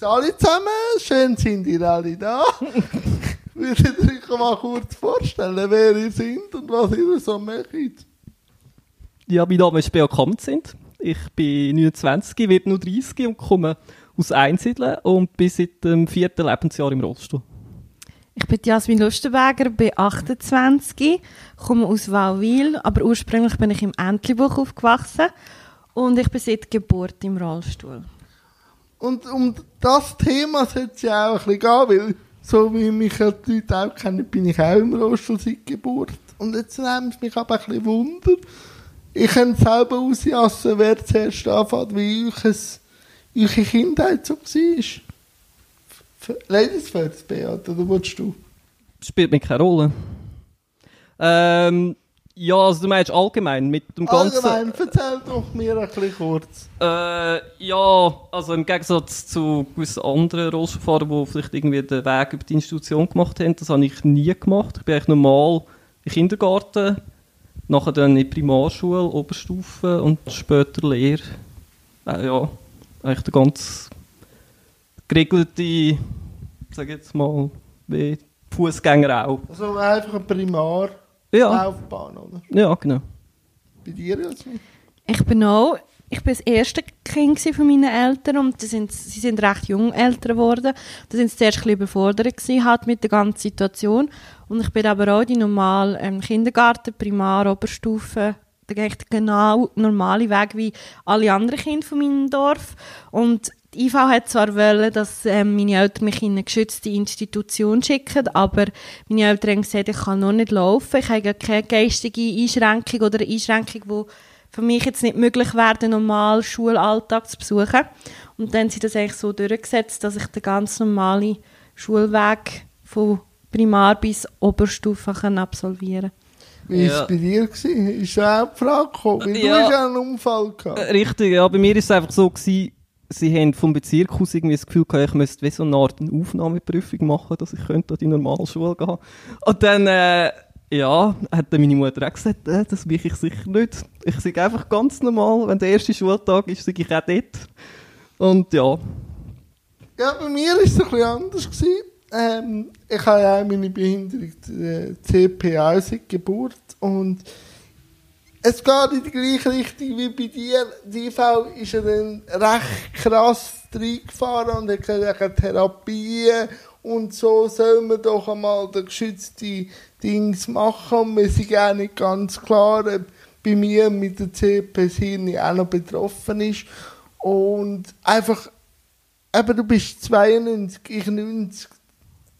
Alle zusammen, schön sind ihr alle da. Würdet ihr euch mal kurz vorstellen, wer ihr seid und was ihr so macht? Ja, mein Name ist Bea Kamtzint. Ich bin 29, werde nur 30 und komme aus Einsiedeln und bin seit dem vierten Lebensjahr im Rollstuhl. Ich bin Jasmin Lustenberger, bin 28, komme aus Wauwil, aber ursprünglich bin ich im Entlebuch aufgewachsen und ich bin seit Geburt im Rollstuhl. Und um das Thema sollte es ja auch ein bisschen gehen, weil so wie mich ja die Leute auch kennen, bin ich auch im Rollstuhl seit Geburt. Und jetzt nimmt es mich aber ein bisschen Wunder. Ich kann selber ausjassen, wer zuerst anfängt, wie eure Kindheit so war. Ladies first, Beat, oder willst du? Spielt mir keine Rolle. Ähm, ja, also du meinst allgemein mit dem ganzen... Allgemein, erzähl doch mir ein bisschen kurz. Äh, ja, also im Gegensatz zu gewissen anderen Rollstuhlfahrern, die vielleicht irgendwie den Weg über die Institution gemacht haben, das habe ich nie gemacht. Ich bin eigentlich normal im Kindergarten, nachher dann in die Primarschule, Oberstufe und später Lehre. Äh, ja, eigentlich der ganz geregelte, sag jetzt mal, wie Fußgänger auch. Also einfach eine Primarlaufbahn, Ja, oder? ja, genau. Bei dir, Jasmin? Ich bin auch, ich bin das erste Kind von meinen Eltern und die sind, sie sind recht jung älter geworden. Da sind sie zuerst ein bisschen überfordert gewesen, halt mit der ganzen Situation. Und ich bin aber auch die normale ähm, Kindergarten, Primar, Oberstufe, der eigentlich genau normale Weg wie alle anderen Kinder von meinem Dorf. Und die IV hat zwar wollen, dass ähm, meine Eltern mich in eine geschützte Institution schicken, aber meine Eltern haben gesagt, ich kann noch nicht laufen, ich habe keine geistige Einschränkung oder eine Einschränkung, die für mich jetzt nicht möglich wäre, den normalen Schulalltag zu besuchen. Und dann haben sie das eigentlich so durchgesetzt, dass ich den ganz normalen Schulweg von Primar bis Oberstufe kann absolvieren Wie war Ja. es bei dir? Gewesen? Ist ja auch die Frage gekommen, weil du Ja. hast ja einen Unfall gehabt. Äh, Richtig, ja. Bei mir ist es einfach so gewesen, sie haben vom Bezirk aus irgendwie das Gefühl gehabt, ich müsste wie so eine Art Aufnahmeprüfung machen, dass ich könnte an die normale Schule gehen. Und dann, äh, ja, hat dann meine Mutter auch gesagt, äh, das will ich sicher nicht. Ich sage einfach ganz normal, wenn der erste Schultag ist, sage ich auch dort. Und ja, Ja, bei mir war es ein bisschen anders. Gewesen. Ähm, ich habe ja meine Behinderung äh, CPA seit Geburt und es geht in die gleiche Richtung wie bei dir. Die IV ist dann recht krass reingefahren und hat gesagt, Therapien und so soll man doch einmal den geschützten Dings machen. Und wir sind auch nicht ganz klar, ob bei mir mit der CP das Hirn auch noch betroffen ist. Und einfach aber du bist 92, ich 90.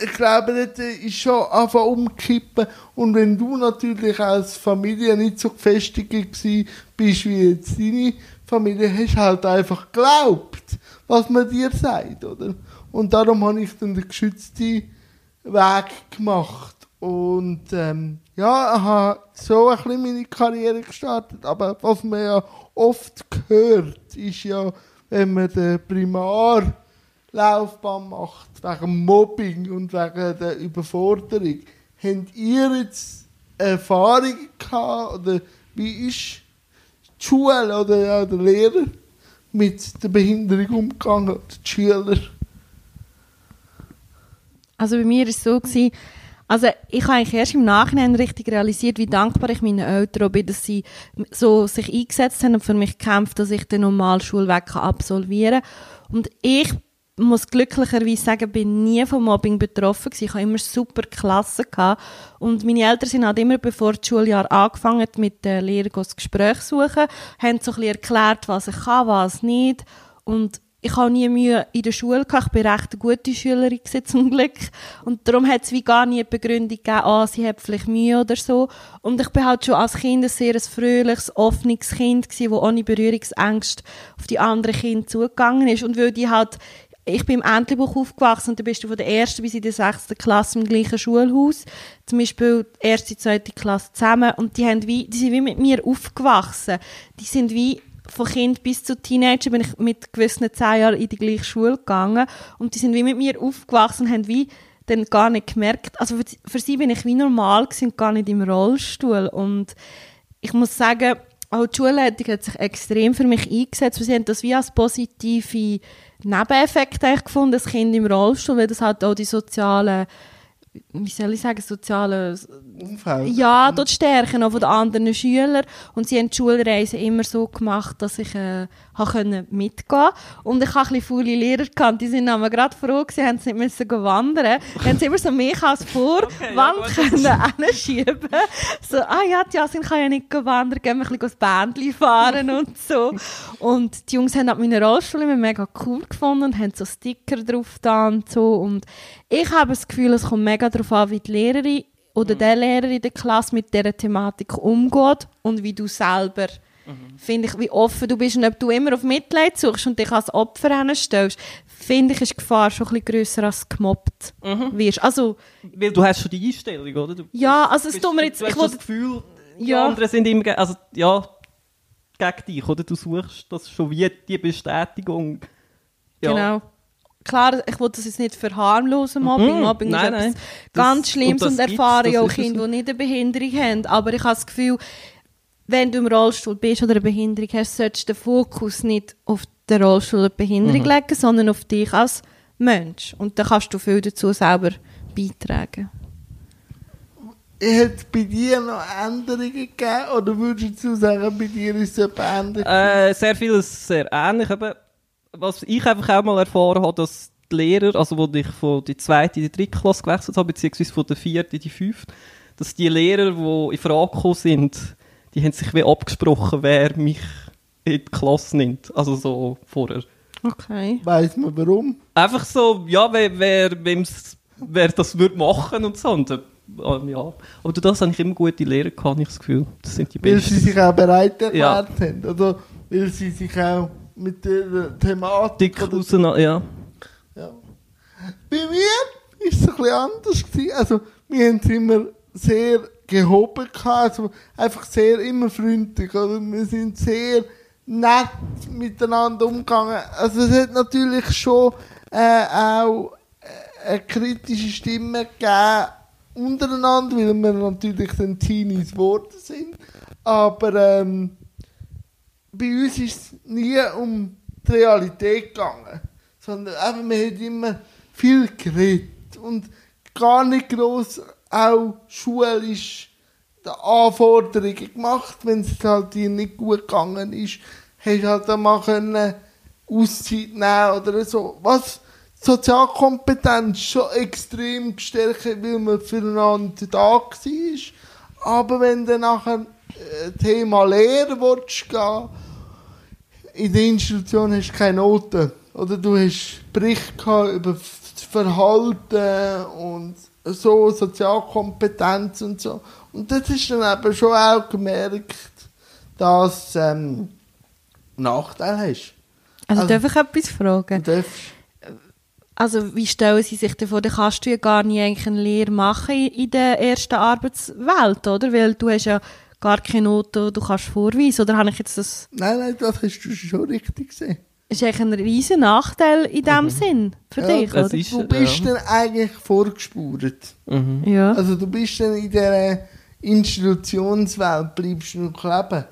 Ich glaube, das ist schon einfach umkippen. Und wenn du natürlich als Familie nicht so gefestigt bist wie jetzt deine Familie, hast halt einfach geglaubt, was man dir sagt, oder? Und darum habe ich dann den geschützten Weg gemacht. Und ähm, ja, ich habe so ein bisschen meine Karriere gestartet. Aber was man ja oft hört, ist ja, wenn man den Primar Laufbahn macht, wegen Mobbing und wegen der Überforderung. Habt ihr jetzt Erfahrungen gehabt, oder wie ist die Schule oder ja, der Lehrer mit der Behinderung umgegangen, die Schüler? Also bei mir war es so, gewesen, also ich habe eigentlich erst im Nachhinein richtig realisiert, wie dankbar ich meinen Eltern bin, dass sie so sich eingesetzt haben und für mich gekämpft, dass ich den normalen Schulweg absolvieren kann. Und ich muss glücklicherweise sagen, bin nie vom Mobbing betroffen gewesen. Ich habe immer super Klassen gehabt. Und meine Eltern sind halt immer, bevor das Schuljahr angefangen mit den Lehrern das Gespräch suchen, haben so ein erklärt, was ich kann, was nicht. Und ich habe nie Mühe in der Schule gehabt. Ich bin recht eine gute Schülerin zum Glück. Und darum hat es wie gar nie eine Begründung gegeben, ah, sie hat vielleicht Mühe oder so. Und ich bin halt schon als Kind ein sehr fröhliches, offenes Kind gewesen, das ohne Berührungsängste auf die anderen Kinder zugegangen ist. Und weil die halt, ich bin im Entlebuch aufgewachsen und da bist du von der ersten bis in die sechste Klasse im gleichen Schulhaus. Zum Beispiel die erste, zweite Klasse zusammen. Und die, haben wie, die sind wie mit mir aufgewachsen. Die sind wie von Kind bis zu Teenager bin ich mit gewissen zehn Jahren in die gleiche Schule gegangen und die sind wie mit mir aufgewachsen und haben wie dann gar nicht gemerkt, also für, für sie bin ich wie normal gewesen gar nicht im Rollstuhl und ich muss sagen, auch die Schulleitung hat sich extrem für mich eingesetzt, sie haben das wie als positive Nebeneffekt eigentlich gefunden, das Kind im Rollstuhl, weil das halt auch die sozialen, wie soll ich sagen, sozialen Umfeld. ja, dort stärken auch von den anderen Schülern. Und sie haben die Schulreise immer so gemacht, dass ich äh, habe können mitgehen Und ich habe ein bisschen faule Lehrer gehabt, die sind aber gerade froh gewesen, haben sie nicht müssen wandern. Dann haben sie immer so mich als Vorwand ja, gut. können hinschieben. So, ah ja, die Jasin kann ja nicht wandern, gehen wir ein bisschen das Bändchen fahren und so. Und die Jungs haben halt meine Rollstuhl immer mega cool gefunden und haben so Sticker drauf da und so. Und ich habe das Gefühl, es kommt mega darauf an, wie die Lehrerin oder der Lehrer in der Klasse mit dieser Thematik umgeht und wie du selber, finde ich, wie offen du bist und ob du immer auf Mitleid suchst und dich als Opfer hinstellst, finde ich, ist die Gefahr schon ein bisschen grösser als du gemobbt wirst. Also, Weil du hast schon die Einstellung, oder? Du ja, also es tut mir jetzt, du ich hast das Gefühl, die Ja. anderen sind immer, also ja, gegen dich, oder? Du suchst das schon wie die Bestätigung. Ja. genau. Klar, ich will das jetzt nicht verharmlosen, Mobbing. Mhm. Mobbing Nein, ist nein. etwas Das- ganz Schlimmes und und, erfahre auch Kinder, so. die nicht eine Behinderung haben. Aber ich habe das Gefühl, wenn du im Rollstuhl bist oder eine Behinderung hast, solltest du den Fokus nicht auf den Rollstuhl oder die Behinderung Mhm. legen, sondern auf dich als Mensch. Und dann kannst du viel dazu selber beitragen. Hat bei dir noch Änderungen gegeben? Oder würdest du sagen, bei dir ist es etwas ähnlich? Äh, sehr vieles sehr ähnlich. Eben, was ich einfach auch mal erfahren habe, dass die Lehrer, also wo ich von der zweiten in die dritte Klasse gewechselt habe, beziehungsweise von der vierten in die fünfte, dass die Lehrer, die in Frage gekommen sind, die haben sich wie abgesprochen, wer mich in die Klasse nimmt. Also so vorher. Okay. Weiss man warum? Einfach so, ja, wer, wer, wem's, wer das würde machen und so. Und, äh, ähm, ja. Aber durch das habe ich immer gute Lehrer gehabt, habe ich das Gefühl. Das sind die Weil sie besten. sich auch bereit erklärt Ja. haben. Oder weil sie sich auch mit der Thematik Dick auseinander, ja. Ja. Bei mir war es ein bisschen anders. Gewesen. Also, wir haben es immer sehr gehoben. Gehabt. Also, einfach sehr immer freundlich. Oder? Wir sind sehr nett miteinander umgegangen. Also, es hat natürlich schon äh, auch äh, eine kritische Stimme gegeben untereinander, weil wir natürlich dann Teenies geworden sind. Aber ähm, bei uns ist es nie um die Realität gegangen, sondern eben, wir haben immer viel geredet und gar nicht gross auch schulisch die Anforderungen gemacht, wenn es halt dir nicht gut gegangen ist, hast du halt dann mal können Auszeit nehmen oder so. Was Sozialkompetenz schon extrem gestärkt, weil man füreinander da war. Aber wenn du nachher äh, Thema Lehre willst gehen, in der Institution hast du keine Noten. Oder du hast Bericht über das Verhalten und so, Sozialkompetenz und so. Und das ist dann eben schon auch gemerkt, dass ähm, Nachteil hast. Also, Also- darf ich etwas fragen? Du darfst Also wie stellen Sie sich davor, da kannst du ja gar nie eigentlich eine Lehre machen in, der ersten Arbeitswelt, oder? Weil du hast ja gar keine Noten, die du kannst vorweisen. Oder habe ich jetzt das... Nein, nein, das hast du schon richtig gesehen. Ist eigentlich ein riesen Nachteil in dem Sinn für Ja, dich, oder? ist- Du bist ja. dann eigentlich vorgespurt. Mhm. Ja. Also du bist dann in dieser Institutionswelt, bleibst du noch kleben.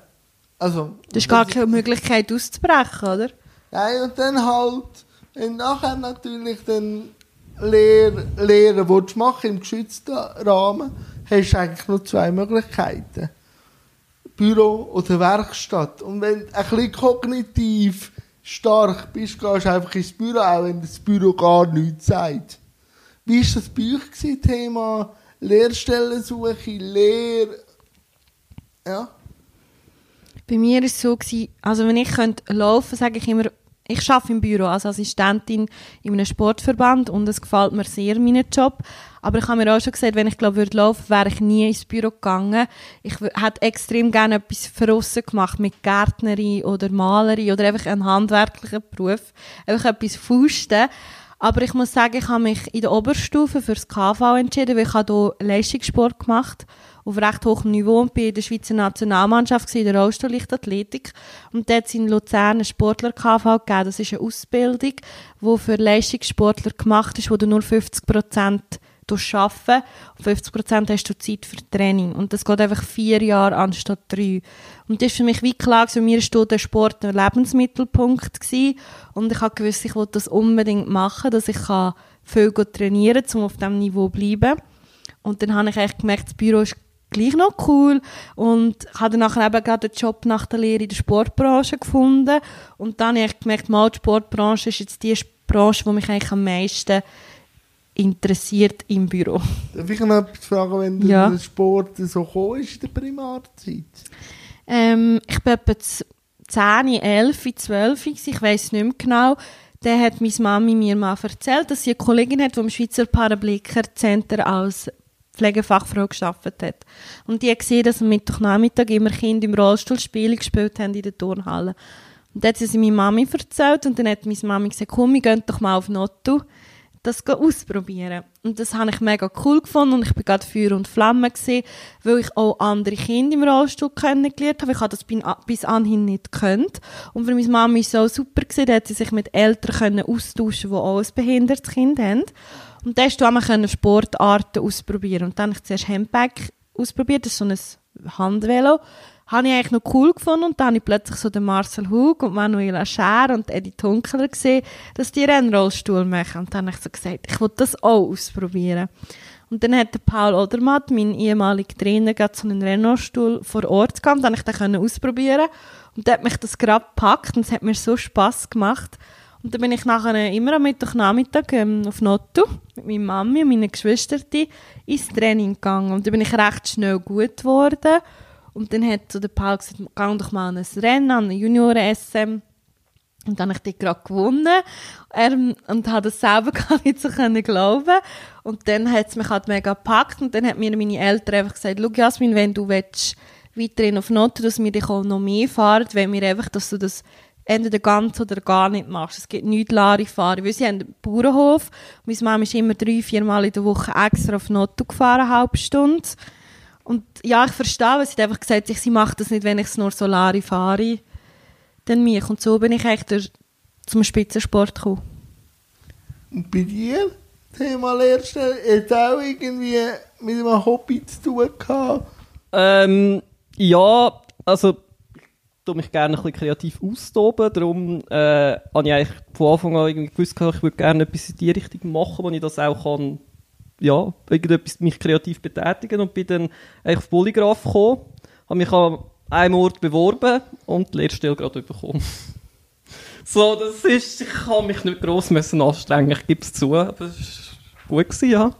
Also, Du hast gar keine Möglichkeit auszubrechen, oder? Nein, und dann halt, wenn nachher natürlich dann Lehr Lehren willst machen im geschützten Rahmen, hast du eigentlich nur zwei Möglichkeiten. Büro oder Werkstatt. Und wenn du ein bisschen kognitiv stark bist, gehst du einfach ins Büro, auch wenn das Büro gar nichts sagt. Wie war das bei euch, gewesen, Thema Lehrstellensuche, Lehr... Ja? Bei mir war es so, gewesen, also wenn ich könnte laufen sage ich immer, ich arbeite im Büro als Assistentin in einem Sportverband und es gefällt mir sehr, meinen Job. Aber ich habe mir auch schon gesagt, wenn ich glaube, würde laufen, wäre ich nie ins Büro gegangen. Ich hätte extrem gerne etwas verrissen gemacht mit Gärtnerin oder Malerin oder einfach einen handwerklichen Beruf. Einfach etwas Fusten. Aber ich muss sagen, ich habe mich in der Oberstufe für das KV entschieden, weil ich habe hier Leistungssport gemacht auf recht hohem Niveau und bin in der Schweizer Nationalmannschaft in der Rollstuhllichtathletik. Und dort es in Luzern einen Sportler-KV gegeben. Das ist eine Ausbildung, die für Leistungssportler gemacht ist, wo du nur 50 Prozent arbeiten und 50% hast du Zeit für Training. Und das geht einfach vier Jahre anstatt drei. Und das ist für mich wie klar, für mir ist der Sport ein Lebensmittelpunkt gewesen. Und ich habe gewusst, ich wollte das unbedingt machen, dass ich kann viel trainieren kann, um auf diesem Niveau zu bleiben. Und dann habe ich echt gemerkt, das Büro ist gleich noch cool und habe dann eben gerade einen Job nach der Lehre in der Sportbranche gefunden und dann habe ich gemerkt, mal die Sportbranche ist jetzt die Branche, die mich eigentlich am meisten interessiert im Büro. Darf ich noch etwas fragen, wenn ja. der Sport so gekommen ist in der Primarzeit? Ähm, ich bin etwa 10, 11, 12, ich weiß nicht mehr genau. Dann hat meine Mami mir mal erzählt, dass sie eine Kollegin hat, die im Schweizer Parablicker Center als Pflegefachfrau geschafft hat. Und die hat gesehen, dass am Mittwochnachmittag immer Kinder im Rollstuhl Spiele gespielt haben in der Turnhalle. Und dann hat sie meine Mami erzählt und dann hat meine Mami gesagt, komm, wir gehen doch mal auf Notto das ausprobieren. Und das habe ich mega cool gefunden und ich bin gerade Feuer und Flamme gesehen, weil ich auch andere Kinder im Rollstuhl kennengelernt habe. Ich habe das bis anhin nicht gekannt. Und für meine Mami so super gesehen, hat sie sich mit Eltern austauschen, die auch ein behindertes Kind haben. Und dann konnte du Sportarten ausprobieren. Und dann habe ich zuerst Handbag ausprobiert, das ist so ein Handvelo habe ich eigentlich noch cool gefunden und dann habe ich plötzlich so den Marcel Hug und Manuela Scher und Eddie Tunkeler gesehen, dass die einen Rollstuhl machen und dann habe ich so gesagt, ich will das auch ausprobieren. Und dann hat Paul Odermatt, mein ehemaliger Trainer, gerade so einen Renault-Stuhl vor Ort gehabt, dann ich den ausprobieren und dann hat mich das gerade gepackt und es hat mir so Spass gemacht. Und dann bin ich nachher immer am Mittwochnachmittag ähm, auf Notto mit meiner Mami und meinen Geschwistern ins Training gegangen. Und dann bin ich recht schnell gut geworden und dann hat so der Paul gesagt, geh doch mal an ein Rennen, an ein Junioren-SM. Und dann habe ich die gerade gewonnen ähm, und habe das selber gar nicht so können glauben Und dann hat es mich halt mega gepackt und dann hat mir meine Eltern einfach gesagt, schau Jasmin, wenn du willst, weiterhin auf Noten, dass wir dich auch noch mehr fahren, wenn wir einfach, dass du das entweder ganz oder gar nicht machst. Es gibt nichts Larifari, weil sie haben einen Bauernhof. Meine Mama ist immer drei, vier Mal in der Woche extra auf Noto gefahren, eine halbe Stunde. Und ja, ich verstehe, weil sie hat einfach gesagt, sie macht das nicht, wenn ich es nur Solari fahre, dann mich. Und so bin ich eigentlich durch, zum Spitzensport gekommen. Und bei dir, Thema Lehrstelle, hat auch irgendwie mit einem Hobby zu tun gehabt? Ähm, ja, also ich tue mich gerne ein bisschen kreativ austoben, darum äh, habe ich eigentlich von Anfang an irgendwie gewusst, ich würde gerne etwas in die Richtung machen, wo ich das auch kann ja, irgendetwas mich kreativ betätigen und bin dann eigentlich auf Polygraph gekommen, habe mich an einem Ort beworben und die Lehrstelle gerade bekommen. so, das ist, ich habe mich nicht gross müssen anstrengen, ich gebe es zu, aber es war gut, ja.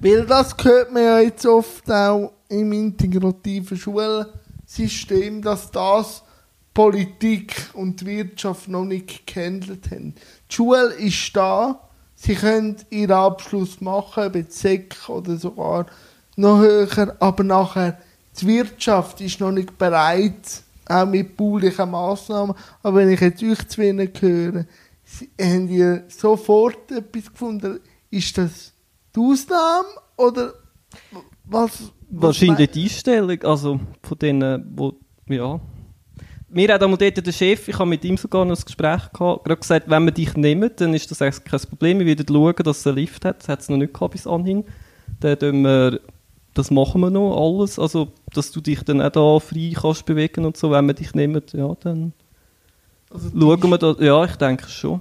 Weil das hört man ja jetzt oft auch im integrativen Schulsystem, dass das Politik und Wirtschaft noch nicht gehandelt haben. Die Schule ist da, Sie können ihren Abschluss machen, bei SEC oder sogar noch höher, aber nachher die Wirtschaft ist noch nicht bereit, auch mit baulichen Massnahmen. Aber wenn ich jetzt euch zu ihnen höre, Sie, haben ihr sofort etwas gefunden? Ist das die Ausnahme oder was? was Wahrscheinlich die Einstellung, also von denen, wo, ja, mir hat einmal dort der Chef, ich habe mit ihm sogar noch ein Gespräch gehabt, gerade gesagt, wenn wir dich nehmen, dann ist das eigentlich kein Problem. Wir werden schauen, dass es einen Lift hat. Das hat es noch nicht gehabt bis anhin. Dann wir, das machen wir noch alles. Also, dass du dich dann auch da frei kannst bewegen und so, wenn wir dich nehmen, ja, dann also schauen wir da. Ja, ich denke schon.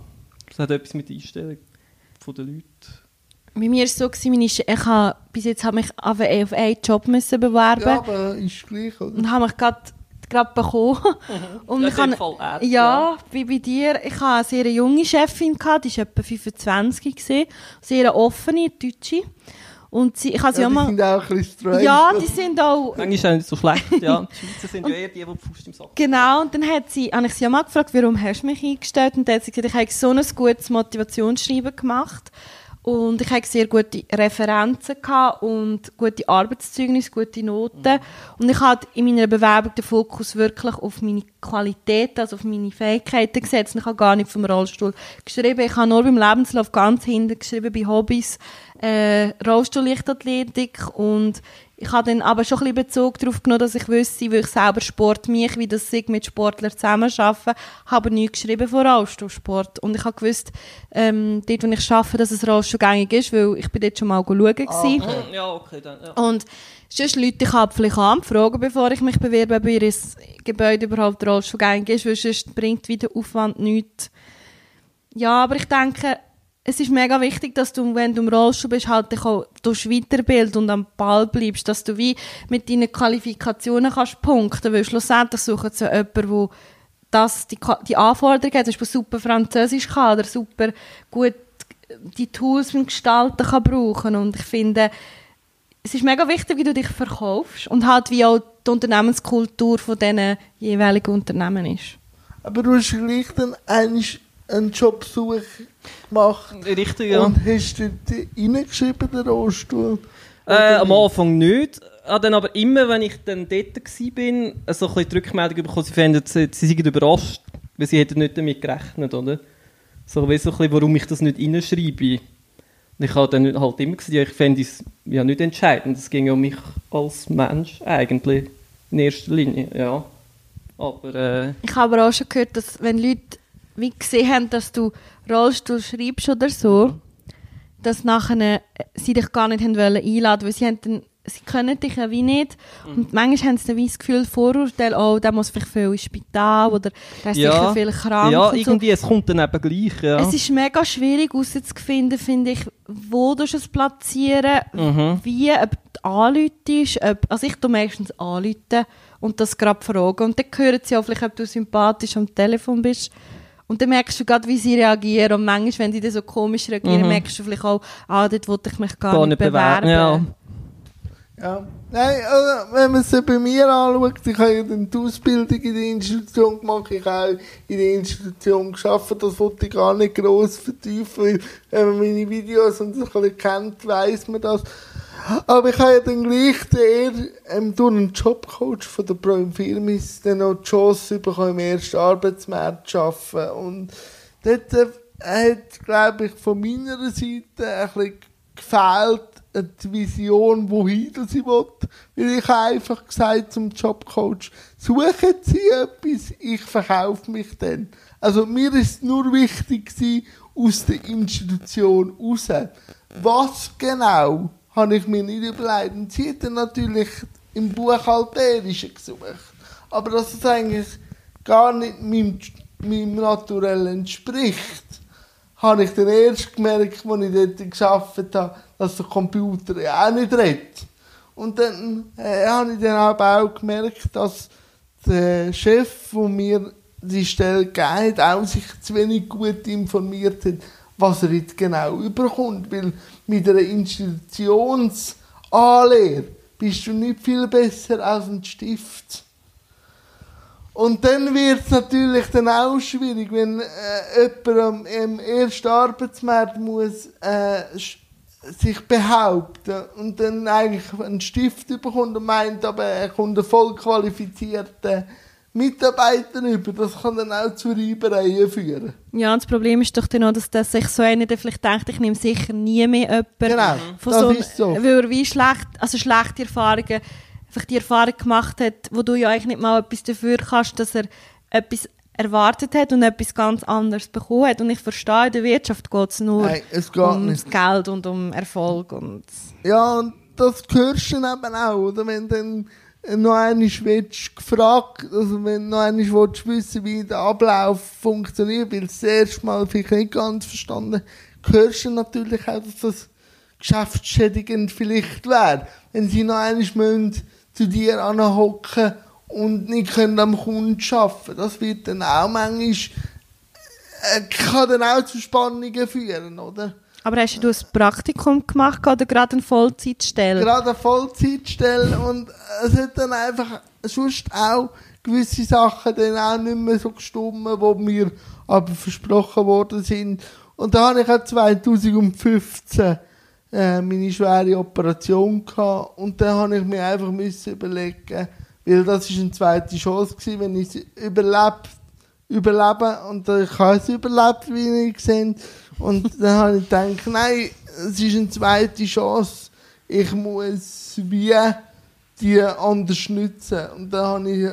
Das hat etwas mit der Einstellung der Leute. Bei mir war es so, ich habe bis jetzt habe mich auf einen Job müssen bewerben. Ja, aber ist gleich, oder? Und habe mich gerade gerade bekommen. Mhm. Und ich kann, ja, ja, wie bei dir. Ich hatte eine sehr junge Chefin, gehabt, die war etwa 25, gewesen, sehr offene, deutsche. Und sie, ich habe sie ja, auch mal... Die sind auch ein bisschen strange. Ja, die sind auch... Manchmal ist auch nicht so schlecht, ja. Die Schweizer sind ja eher die, die die Fuß im Sack Genau, und dann hat sie, habe ich sie auch mal gefragt, warum hast du mich eingestellt? Und dann hat sie gesagt, ich habe so ein gutes Motivationsschreiben gemacht und ich hatte sehr gute Referenzen und gute Arbeitszeugnisse, gute Noten. Und ich hatte in meiner Bewerbung den Fokus wirklich auf meine Qualität, also auf meine Fähigkeiten gesetzt. Ich habe gar nicht vom Rollstuhl geschrieben. Ich habe nur beim Lebenslauf ganz hinten geschrieben, bei Hobbys, äh, Rollstuhl-Lichtathletik und ich habe dann aber schon ein bisschen Bezug darauf genommen, dass ich wüsste, weil ich selber Sport mich, wie das sich mit Sportlern zusammenarbeiten, habe nichts geschrieben von Rollstuhlsport. Und ich habe gewusst, ähm, dort, wo ich arbeite, dass es Rollstuhl gängig ist, weil ich bin dort schon mal schauen gewesen. Mhm, Ja, okay, dann. Ja. Und sonst Leute, ich habe vielleicht an, fragen, bevor ich mich bewerbe, ob ihr Gebäude überhaupt rollstuhlgängig ist, weil sonst bringt wieder Aufwand nichts. Ja, aber ich denke, es ist mega wichtig, dass du, wenn du im Rollstuhl bist, halt dich auch durch und am Ball bleibst, dass du wie mit deinen Qualifikationen kannst punkten, weil schlussendlich suchen sie jemanden, der das, die, die Anforderungen hat, zum Beispiel super Französisch kann oder super gut die Tools beim Gestalten kann brauchen und ich finde, es ist mega wichtig, wie du dich verkaufst und halt wie auch die Unternehmenskultur von diesen jeweiligen Unternehmen ist. Aber du hast gleich dann einen Jobsuch gemacht Richtig, ja. und hast dort reingeschrieben, den Rollstuhl. Äh, am Anfang nicht. Ah, dann aber immer, wenn ich dann dort war, so ein bisschen die Rückmeldung bekommen, sie fänden, sie, sie seien überrascht, weil sie hätten nicht damit gerechnet, oder? So, weißt du, so ein bisschen, warum ich das nicht reinschreibe. Und ich habe dann halt immer gesagt, ja, ich fände es ja nicht entscheidend. Es ging ja um mich als Mensch eigentlich, in erster Linie, ja. Aber, äh, Ich habe aber auch schon gehört, dass wenn Leute wie gesehen haben, dass du Rollstuhl schreibst oder so, dass nachher äh, sie dich gar nicht haben wollen einladen, weil sie haben dann, sie können dich ja wie nicht und manchmal haben sie dann wie das Gefühl, Vorurteil, oh, der muss vielleicht viel ins Spital oder der ist Ja. sicher viel krank ja, und so. irgendwie, es kommt dann eben gleich, ja. Es ist mega schwierig herauszufinden, finde ich, wo du es platzieren, Mhm. wie, ob du anläutest, ob, also ich tu meistens anläuten und das gerade fragen und dann hören sie auch vielleicht, ob du sympathisch am Telefon bist und dann merkst du gerade, wie sie reagieren und manchmal, wenn die dann so komisch reagieren, Mhm. merkst du vielleicht auch, ah, dort wollte ich mich gar, Gar nicht nicht bewerben. bewerben, ja. Ja. Nein, also, wenn man es bei mir anschaut, ich habe ja dann die Ausbildung in der Institution gemacht, ich habe auch in der Institution geschafft, das wollte ich gar nicht gross vertiefen, weil wenn man meine Videos und so ein bisschen kennt, weiss man das. Aber ich habe ja dann gleich eher ähm, durch einen Jobcoach von der Pro Firmis dann noch die Chance bekommen, im ersten Arbeitsmarkt zu arbeiten. Und dort äh, hat, glaube ich, von meiner Seite ein bisschen gefehlt, die Vision, wohin das ich will. Weil ich habe einfach gesagt zum Jobcoach, suchen Sie etwas, ich verkaufe mich dann. Also mir ist nur wichtig gewesen, aus der Institution raus. Was genau, habe ich hat dann natürlich im Buchhalterischen gesucht. Aber dass es eigentlich gar nicht meinem, meinem Naturell entspricht habe ich dann erst gemerkt, als ich dort gearbeitet habe, dass der Computer ja auch nicht redet. Und dann äh, habe ich dann aber auch gemerkt, dass der Chef, der mir die Stelle gegeben hat, auch sich zu wenig gut informiert hat, was er jetzt genau überkommt. Weil mit einer Institutionsanlehre bist du nicht viel besser als ein Stift. Und dann wird es natürlich dann auch schwierig, wenn äh, jemand am ersten Arbeitsmarkt muss äh, sich behaupten und dann eigentlich einen Stift bekommt und meint, aber er kommt einen voll qualifizierten Mitarbeiter über. Das kann dann auch zu Reibereien führen. Ja, das Problem ist doch dann auch, dass, dass sich so einer vielleicht denkt, ich nehme sicher nie mehr jemanden Genau, von das so, ist so. Weil er wie schlecht, also schlechte Erfahrungen, einfach die Erfahrung gemacht hat, wo du ja eigentlich nicht mal etwas dafür kannst, dass er etwas erwartet hat und etwas ganz anderes bekommen hat. Und ich verstehe, in der Wirtschaft geht es nur Nein, es geht um nicht. Geld und um Erfolg. Und Ja, und das hörst du eben auch, oder? Wenn dann noch einmal willst, gefragt, also wenn noch einmal willst, wissen, wie der Ablauf funktioniert, weil das erste Mal vielleicht nicht ganz verstanden hörst du natürlich auch, dass das geschäftsschädigend vielleicht wäre. Wenn sie noch einmal müssen zu dir anhocken und nicht können am Kunden arbeiten Das wird dann auch manchmal, äh, kann dann auch zu Spannungen führen, oder? Aber hast du ein Praktikum gemacht oder gerade eine Vollzeitstelle? gerade eine Vollzeitstelle und es hat dann einfach sonst auch gewisse Sachen dann auch nicht mehr so gestummen, wo mir aber versprochen worden sind. Und da habe ich auch 2015 äh, meine schwere Operation gehabt und dann habe ich mir einfach müssen überlegen, weil das ist eine zweite Chance gewesen, wenn ich es überlebt überleben und ich habe es überlebt, wie ihr seht. Und dann habe ich gedacht, nein, es ist eine zweite Chance. Ich muss wie die anders nutzen. Und dann habe ich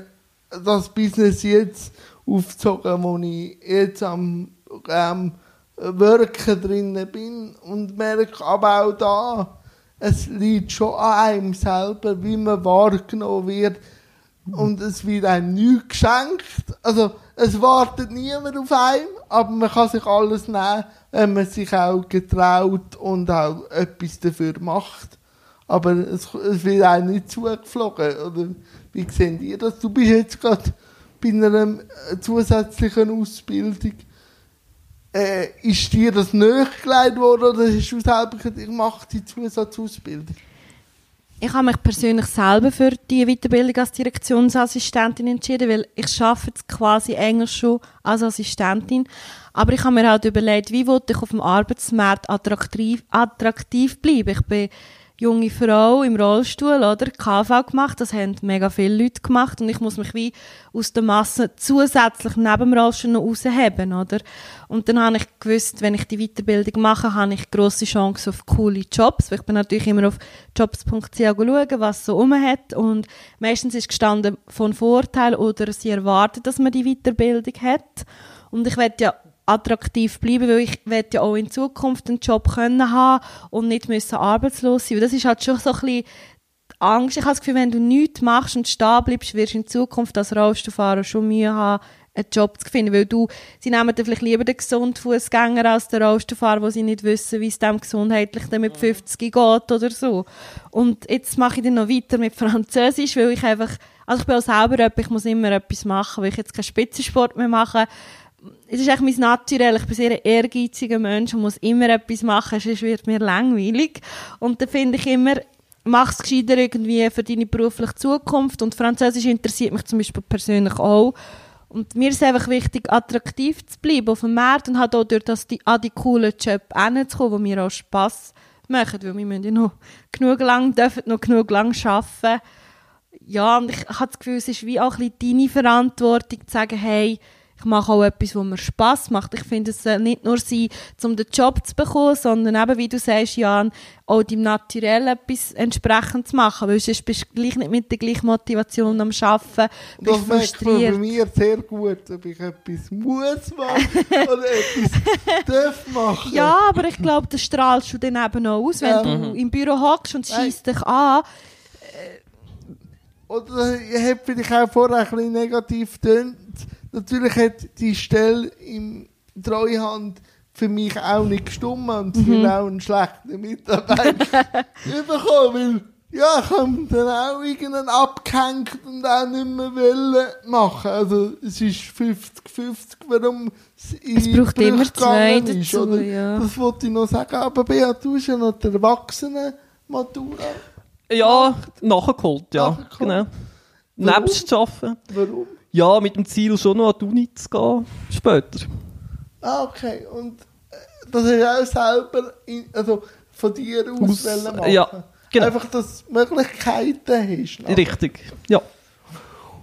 das Business jetzt aufgezogen, wo ich jetzt am ähm, Wirken drin bin und merke aber auch da, es liegt schon an einem selber, wie man wahrgenommen wird und es wird einem nichts geschenkt. Also es wartet niemand auf einen, aber man kann sich alles nehmen, wenn man sich auch getraut und auch etwas dafür macht. Aber es, es wird einem nicht zugeflogen. Oder wie seht ihr das? Du bist jetzt gerade bei einer zusätzlichen Ausbildung. Äh, ist dir das nachgelegt worden oder hast du selber gesagt, ich mache die Zusatzausbildung? Ich habe mich persönlich selber für die Weiterbildung als Direktionsassistentin entschieden, weil ich arbeite quasi Englisch schon als Assistentin. Aber ich habe mir halt überlegt, wie wollte ich auf dem Arbeitsmarkt attraktiv, attraktiv bleiben. Ich bin junge Frau im Rollstuhl, oder? KV gemacht, das haben mega viele Leute gemacht und ich muss mich wie aus der Masse zusätzlich neben dem Rollstuhl noch rausheben, oder? Und dann habe ich gewusst, wenn ich die Weiterbildung mache, habe ich grosse Chance auf coole Jobs, weil ich bin natürlich immer auf jobs.ch schauen, was so rum hat und meistens ist gestanden von Vorteil oder sie erwarten, dass man die Weiterbildung hat und ich werde ja attraktiv bleiben, weil ich werde ja auch in Zukunft einen Job können haben und nicht müssen arbeitslos sein. Weil das ist halt schon so ein bisschen Angst. Ich habe das Gefühl, wenn du nichts machst und stehen bleibst, wirst du in Zukunft als Rollstuhlfahrer schon Mühe haben, einen Job zu finden, weil du, sie nehmen dann vielleicht lieber den gesunden Fußgänger als den Rollstuhlfahrer, wo sie nicht wissen, wie es dem gesundheitlich dann mit 50 geht oder so. Und jetzt mache ich dann noch weiter mit Französisch, weil ich einfach, also ich bin auch selber jemand, ich muss immer etwas machen, weil ich jetzt keinen Spitzensport mehr mache es ist eigentlich mein Naturell. Ich bin sehr ein ehrgeiziger Mensch und muss immer etwas machen, sonst wird mir langweilig. Und da finde ich immer, mach es gescheiter irgendwie für deine berufliche Zukunft. Und Französisch interessiert mich zum Beispiel persönlich auch. Und mir ist einfach wichtig, attraktiv zu bleiben auf dem Markt und halt auch durch das die, an die coolen Jobs hinzukommen, die mir auch Spass machen, weil wir müssen ja noch genug lang, dürfen noch genug lang arbeiten. Ja, und ich habe das Gefühl, es ist wie auch ein bisschen deine Verantwortung, zu sagen, hey, ich mache auch etwas, was mir Spass macht. Ich finde, es soll nicht nur sein, um den Job zu bekommen, sondern eben, wie du sagst, Jan, auch deinem Naturell etwas entsprechend zu machen, weil sonst bist du gleich nicht mit der gleichen Motivation am Arbeiten, bist das frustriert. bei mir sehr gut, ob ich etwas muss machen oder etwas darf machen. Ja, aber ich glaube, das strahlst du dann eben auch aus, wenn ja. du mhm. im Büro hockst und schießt dich an. Oder ich habe vielleicht auch vorher ein bisschen negativ getönt, Natürlich hat die Stelle im Treuhand für mich auch nicht gestummt und ich mhm. auch einen schlechten Mitarbeiter bekommen, weil ja, ich habe dann auch irgendeinen abgehängt und auch nicht mehr wollen machen. Also es ist 50-50, warum es braucht immer zwei ist, dazu, ja. Das wollte ich noch sagen. Aber Beat, du hast ja noch die Erwachsenen-Matura. Ja, nachgeholt, ja. Nachgeholt. Genau. Nebst Arbeiten. Warum? Ja, mit dem Ziel schon noch an die Uni zu gehen, später. Ah, okay. Und äh, das ist auch selber in, also von dir aus, aus machen. Ja, genau. Einfach, dass du Möglichkeiten hast. Nachher. Richtig, ja.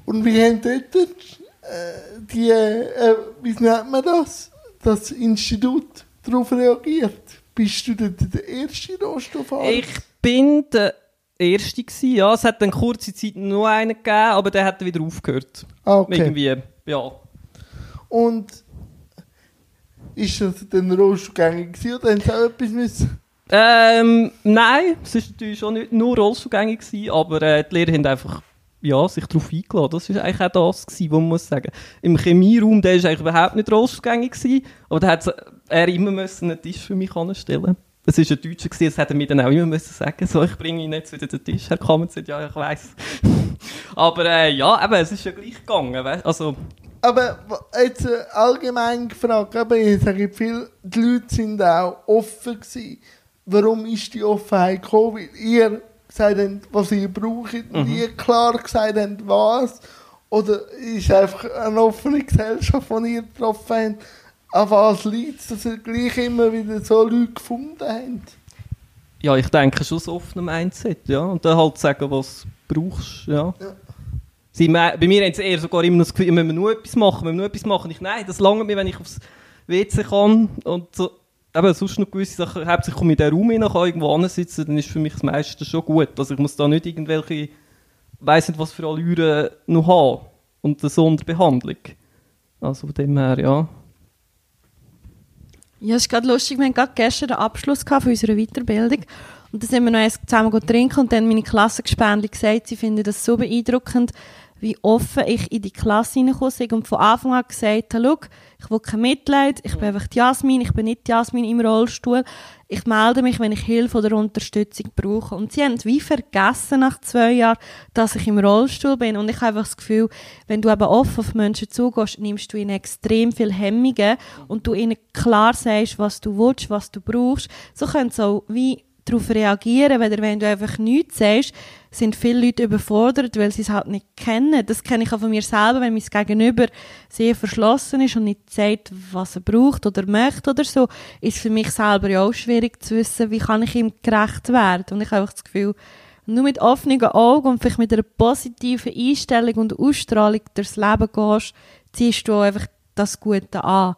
Und wie haben dort äh, die, äh, wie nennt man das, das Institut darauf reagiert? Bist du der, der erste Rohstofffahrer? Ich bin der erste gewesen, ja. Es hat dann kurze Zeit nur einen gegeben, aber der hat wieder aufgehört. Ah, okay. Irgendwie, ja. Und ist das dann rollstuhlgängig gewesen oder haben sie auch etwas müssen? Ähm, nein, es war natürlich schon nicht nur rollstuhlgängig gewesen, aber äh, die Lehrer haben einfach ja, sich darauf eingeladen. Das war eigentlich auch das, gewesen, was man muss sagen. Im Chemieraum, der war eigentlich überhaupt nicht rollstuhlgängig gewesen, aber da hat er immer müssen einen Tisch für mich anstellen es war ein Deutscher, gewesen, das hätte er mir dann auch immer müssen sagen so, ich bringe ihn jetzt wieder den Tisch, Herr Kammerzit, ja, ich weiss. Aber äh, ja, eben, es ist ja gleich gegangen, weißt? also... Aber jetzt äh, allgemein gefragt, aber ich sage viel, die Leute sind auch offen gewesen. Warum ist die Offenheit gekommen? Weil ihr gesagt habt, was ihr braucht, mhm. nie klar gesagt habt, was. Oder ist einfach eine offene Gesellschaft, die ihr getroffen habt, an was liegt es, dass ihr gleich immer wieder so Leute gefunden habt? Ja, ich denke schon so auf einem Mindset, ja. Und dann halt sagen, was du brauchst, ja. ja. Sie, bei mir haben sie eher sogar immer das Gefühl, wir müssen nur etwas machen, wir müssen nur etwas machen. Ich, nein, das lange mir, wenn ich aufs WC kann und so. Aber sonst noch gewisse Sachen, hauptsächlich komme ich in den Raum rein, kann irgendwo sitzen, dann ist für mich das meiste schon gut. Also ich muss da nicht irgendwelche weiss nicht, was für Allüren noch haben. Und eine Sonderbehandlung. Also von dem her, ja. Ja, es ist gerade lustig, wir hatten gerade gestern den Abschluss von unserer Weiterbildung. Und dann sind wir noch eins zusammen trinken und dann meine Klassengespendli gesagt, sie finden das so beeindruckend, wie offen ich in die Klasse hineingekommen bin und von Anfang an gesagt habe, schau, ich will kein Mitleid, ich bin einfach die Jasmin, ich bin nicht die Jasmin im Rollstuhl, ich melde mich, wenn ich Hilfe oder Unterstützung brauche. Und sie haben wie vergessen nach zwei Jahren, dass ich im Rollstuhl bin. Und ich habe einfach das Gefühl, wenn du eben offen auf Menschen zugehst, nimmst du ihnen extrem viel Hemmungen und du ihnen klar sagst, was du willst, was du brauchst. So können sie auch wie darauf reagieren, wenn du einfach nichts sagst, sind viele Leute überfordert, weil sie es halt nicht kennen. Das kenne ich auch von mir selber, wenn mein Gegenüber sehr verschlossen ist und nicht sagt, was er braucht oder möchte oder so, ist für mich selber ja auch schwierig zu wissen, wie kann ich ihm gerecht werden. Und ich habe einfach das Gefühl, nur mit offenen Augen und vielleicht mit einer positiven Einstellung und Ausstrahlung durchs Leben gehst, ziehst du einfach das Gute an.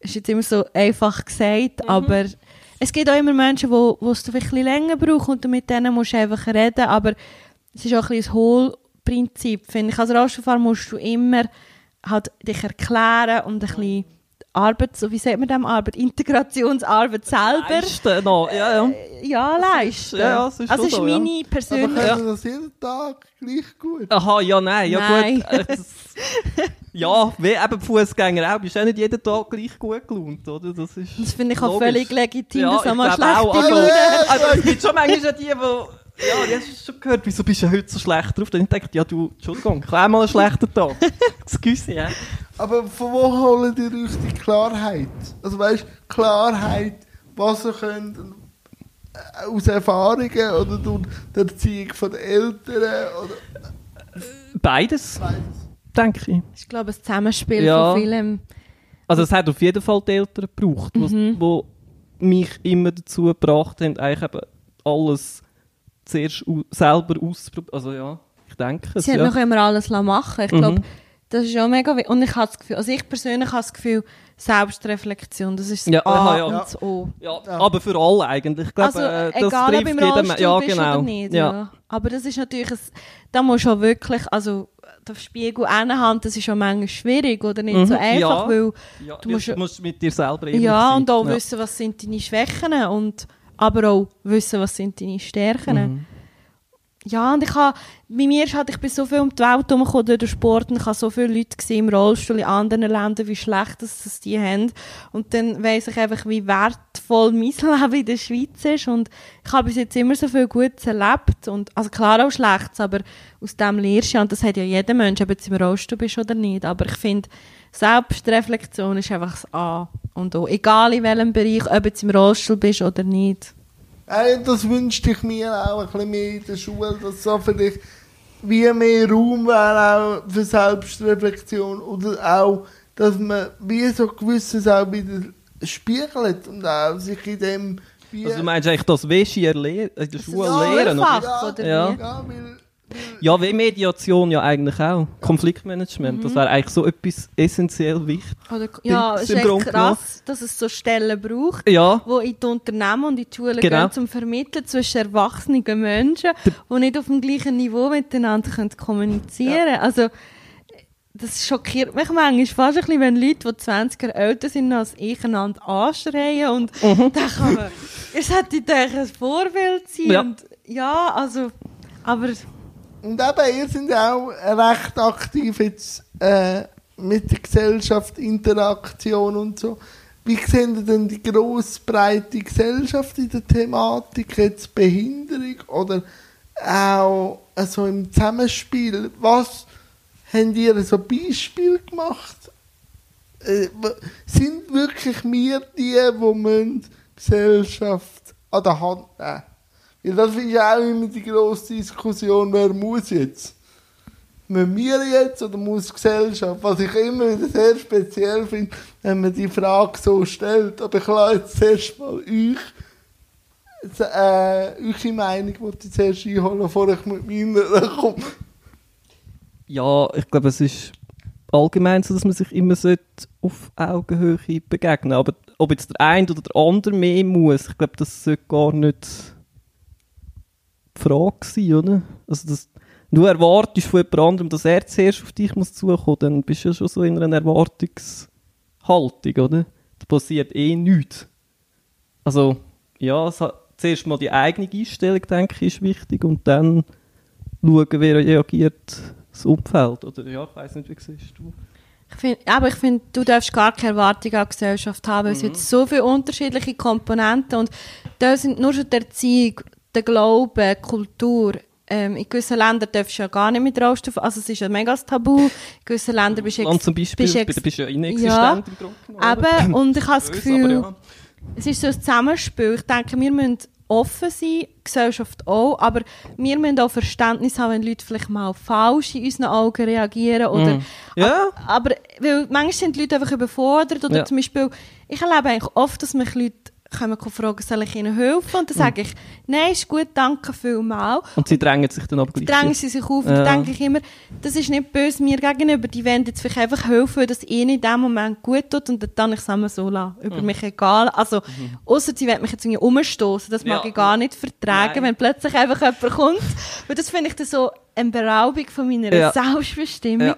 Das ist jetzt immer so einfach gesagt, mhm. aber es gibt auch immer Menschen, die es vielleicht ein länger brauchen und du mit denen musst du einfach reden, aber es ist auch ein bisschen Hohlprinzip, finde ich. Als Rollstuhlfahrer musst du immer halt dich erklären und ein bisschen Arbeit, so wie sagt man dem Arbeit, Integrationsarbeit selber. Leisten noch, ja, ja. Äh, ja, leisten. Ja, ja, das ist, also ist so, meine ja. persönliche... Aber das jeden Tag gleich gut? Aha, ja, nein, ja nein. gut. Äh, ja, wie eben Fußgänger auch, bist du auch nicht jeden Tag gleich gut gelaunt, oder? Das, ist das finde ich auch völlig legitim, ja, dass man schlechte also, also, es gibt schon manchmal die, die ja, du hast schon gehört, wieso bist du heute so schlecht drauf? Dann denke ich, ja du, Entschuldigung, klär mal einen schlechten Tag. Excuse, ja. Aber von wo holen die euch die Klarheit? Also weißt du, Klarheit, was ihr könnt äh, aus Erfahrungen oder durch die Erziehung von den Eltern? Oder? Beides, Beides, denke ich. Ich glaube, ein Zusammenspiel ja. von vielem. Also es hat auf jeden Fall die Eltern gebraucht, mhm. wo mich immer dazu gebracht haben, eigentlich eben alles zuerst selber auszuprobieren. Also ja, ich denke es. Sie ja. hat noch immer alles machen Ich glaube, mhm. das ist auch mega wichtig. Und ich habe das Gefühl, also ich persönlich habe das Gefühl, Selbstreflexion, das ist das ja, A ja. und das O. Ja, aber für alle eigentlich. Ich glaube, also, äh, das egal, trifft ob im Rollstuhl ja, bist genau. oder nicht. Ja. Aber das ist natürlich, ein, da musst du auch wirklich, also der Spiegel Hand, das ist schon manchmal schwierig oder nicht mhm, so einfach, ja. weil ja, du musst, musst mit dir selber Ja, und auch wissen, was sind deine Schwächen und aber auch wissen, was sind deine Stärken. Mhm. Ja, und ich habe, bei mir ist halt, ich bin so viel um die Welt herumgekommen durch den Sport und ich habe so viele Leute gesehen im Rollstuhl in anderen Ländern, wie schlecht das, das die haben. Und dann weiss ich einfach, wie wertvoll mein Leben in der Schweiz ist und ich habe bis jetzt immer so viel Gutes erlebt und, also klar auch Schlechtes, aber aus dem lernst du und das hat ja jeder Mensch, ob du im Rollstuhl bist oder nicht, aber ich finde, Selbstreflexion ist einfach das A und O. Egal in welchem Bereich, ob du im Rollstuhl bist oder nicht. Äh, das wünschte ich mir auch ein bisschen mehr in der Schule, dass so vielleicht wie mehr Raum wäre auch für Selbstreflexion oder auch, dass man wie so gewisses auch wieder spiegelt und auch sich in dem wie also du meinst eigentlich das Wäsche in der Schule ja, lernen? Oder? oder ja. ja ja, wie Mediation ja eigentlich auch. Konfliktmanagement, mhm. das wäre eigentlich so etwas essentiell wichtig. Oder, ja, es ist echt krass, dass es so Stellen braucht, ja. wo in die Unternehmen und in die Schulen genau. gehen, zum Vermitteln zwischen erwachsenen Menschen, die nicht auf dem gleichen Niveau miteinander können kommunizieren ja. Also, das schockiert mich manchmal fast ein bisschen, wenn Leute, die 20 Jahre älter sind als ich, einander anschreien und mhm. dann kann man, ihr solltet ein Vorbild sein ja. und ja, also, aber und eben, ihr seid auch recht aktiv jetzt äh, mit der Gesellschaft, Interaktion und so. Wie sehen ihr denn die grosse, breite Gesellschaft in der Thematik, jetzt Behinderung oder auch also im Zusammenspiel? Was habt ihr so Beispiel gemacht? Äh, sind wirklich wir die, die Gesellschaft an der Hand nehmen? Ja, das ist auch immer die grosse Diskussion, wer muss jetzt? Müssen wir jetzt oder muss die Gesellschaft? Was ich immer wieder sehr speziell finde, wenn man die Frage so stellt. Aber ich lasse jetzt zuerst mal euch, äh, eure Meinung ich zuerst einholen, bevor ich mit meiner komme. Ja, ich glaube, es ist allgemein so, dass man sich immer auf Augenhöhe begegnen sollte. Aber ob jetzt der eine oder der andere mehr muss, ich glaube, das sollte gar nicht Frage gewesen, oder? Also das, du erwartest von jemand anderem, dass er zuerst auf dich muss zukommen, dann bist du ja schon so in einer Erwartungshaltung, oder? Da passiert eh nichts. Also, ja, es hat, zuerst mal die eigene Einstellung, denke ich, ist wichtig und dann schauen, wie reagiert das Umfeld. Oder ja, ich weiß nicht, wie siehst du? Ich find, aber ich finde, du darfst gar keine Erwartung an die Gesellschaft haben, weil es Mhm. hat so viele unterschiedliche Komponenten und da sind nur schon die Erziehung, der Glaube, Kultur. Ähm, in gewissen Ländern darfst du ja gar nicht mit Rohstoff, also es ist ein mega Tabu. In gewissen Ländern bist du Land zum Beispiel, bist bist, ex- du bist ja inexistent Ja, im oder? Eben, und ich habe das Gefühl, ja. es ist so ein Zusammenspiel. Ich denke, wir müssen offen sein, Gesellschaft auch, aber wir müssen auch Verständnis haben, wenn Leute vielleicht mal falsch in unseren Augen reagieren oder Mhm. Ja. aber weil manchmal sind die Leute einfach überfordert oder Ja. zum Beispiel, ich erlebe eigentlich oft, dass mich Leute kommen fragen, soll ich ihnen helfen? Und dann sage ich, nein, ist gut, danke vielmals. Und sie drängen sich dann aber gleich. Drängen sie sich auf. Und Ja. dann denke ich immer, das ist nicht böse mir gegenüber. Die wollen jetzt vielleicht einfach helfen, weil das ihnen in dem Moment gut tut und dann ich es so lassen. Mhm. Über mich egal. Also, außer sie wollen mich jetzt irgendwie umstoßen. Das mag Ja. ich gar nicht vertragen, Nein. wenn plötzlich einfach jemand kommt. Weil das finde ich dann so eine Beraubung von meiner Ja. Selbstbestimmung. Ja.